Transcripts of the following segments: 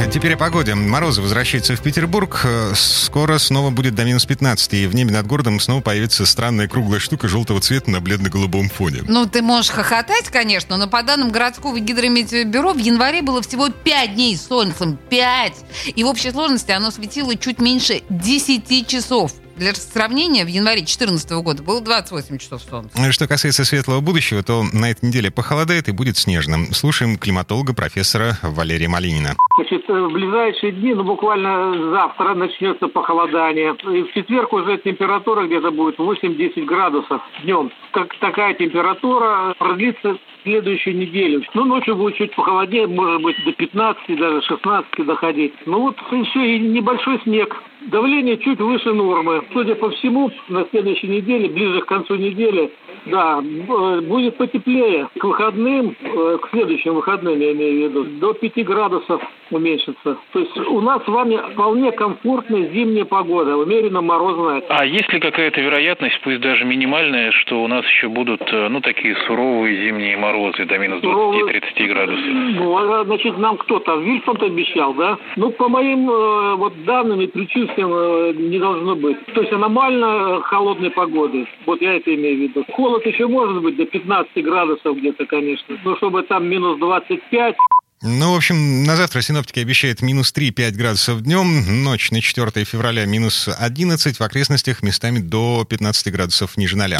Так, теперь о погоде. Морозы возвращаются в Петербург. Скоро снова будет до минус 15, и в небе над городом снова появится странная круглая штука желтого цвета на бледно-голубом фоне. Ну, ты можешь хохотать, конечно, но по данным городского гидрометеобюро в январе было всего 5 дней с солнцем. 5! И в общей сложности оно светило чуть меньше 10 часов. Для сравнения, в январе 2014 года было 28 часов солнца. Ну что касается светлого будущего, то на этой неделе похолодает и будет снежно. Слушаем климатолога профессора Валерия Малинина. Значит, в ближайшие дни, ну буквально завтра начнется похолодание. И в четверг уже температура где-то будет 8-10 градусов днем. Так, такая температура продлится следующую неделю. Ну, ночью будет чуть похолоднее, может быть, до 15, даже 16 доходить. Ну, вот еще и небольшой снег. Давление чуть выше нормы. Судя по всему, на следующей неделе, ближе к концу недели, да, будет потеплее. К выходным, э, к следующим выходным, я имею в виду, до 5 градусов уменьшится. То есть у нас с вами вполне комфортная зимняя погода, умеренно морозная. А есть ли какая-то вероятность, пусть даже минимальная, что у нас еще будут, э, ну, такие суровые зимние морозы до минус 20-30 градусов? Ну, а, значит, нам кто-то, Вильсон обещал, да? Ну, по моим э, вот данным и предчувствиям э, не должно быть. То есть аномально холодной погоды. Вот я это имею в виду. Холод еще может быть до 15 градусов где-то, конечно. Но чтобы там минус 25... Ну, в общем, на завтра синоптики обещают минус 3-5 градусов днем, ночь на 4 февраля минус 11, в окрестностях местами до 15 градусов ниже ноля.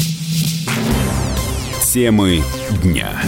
Темы дня.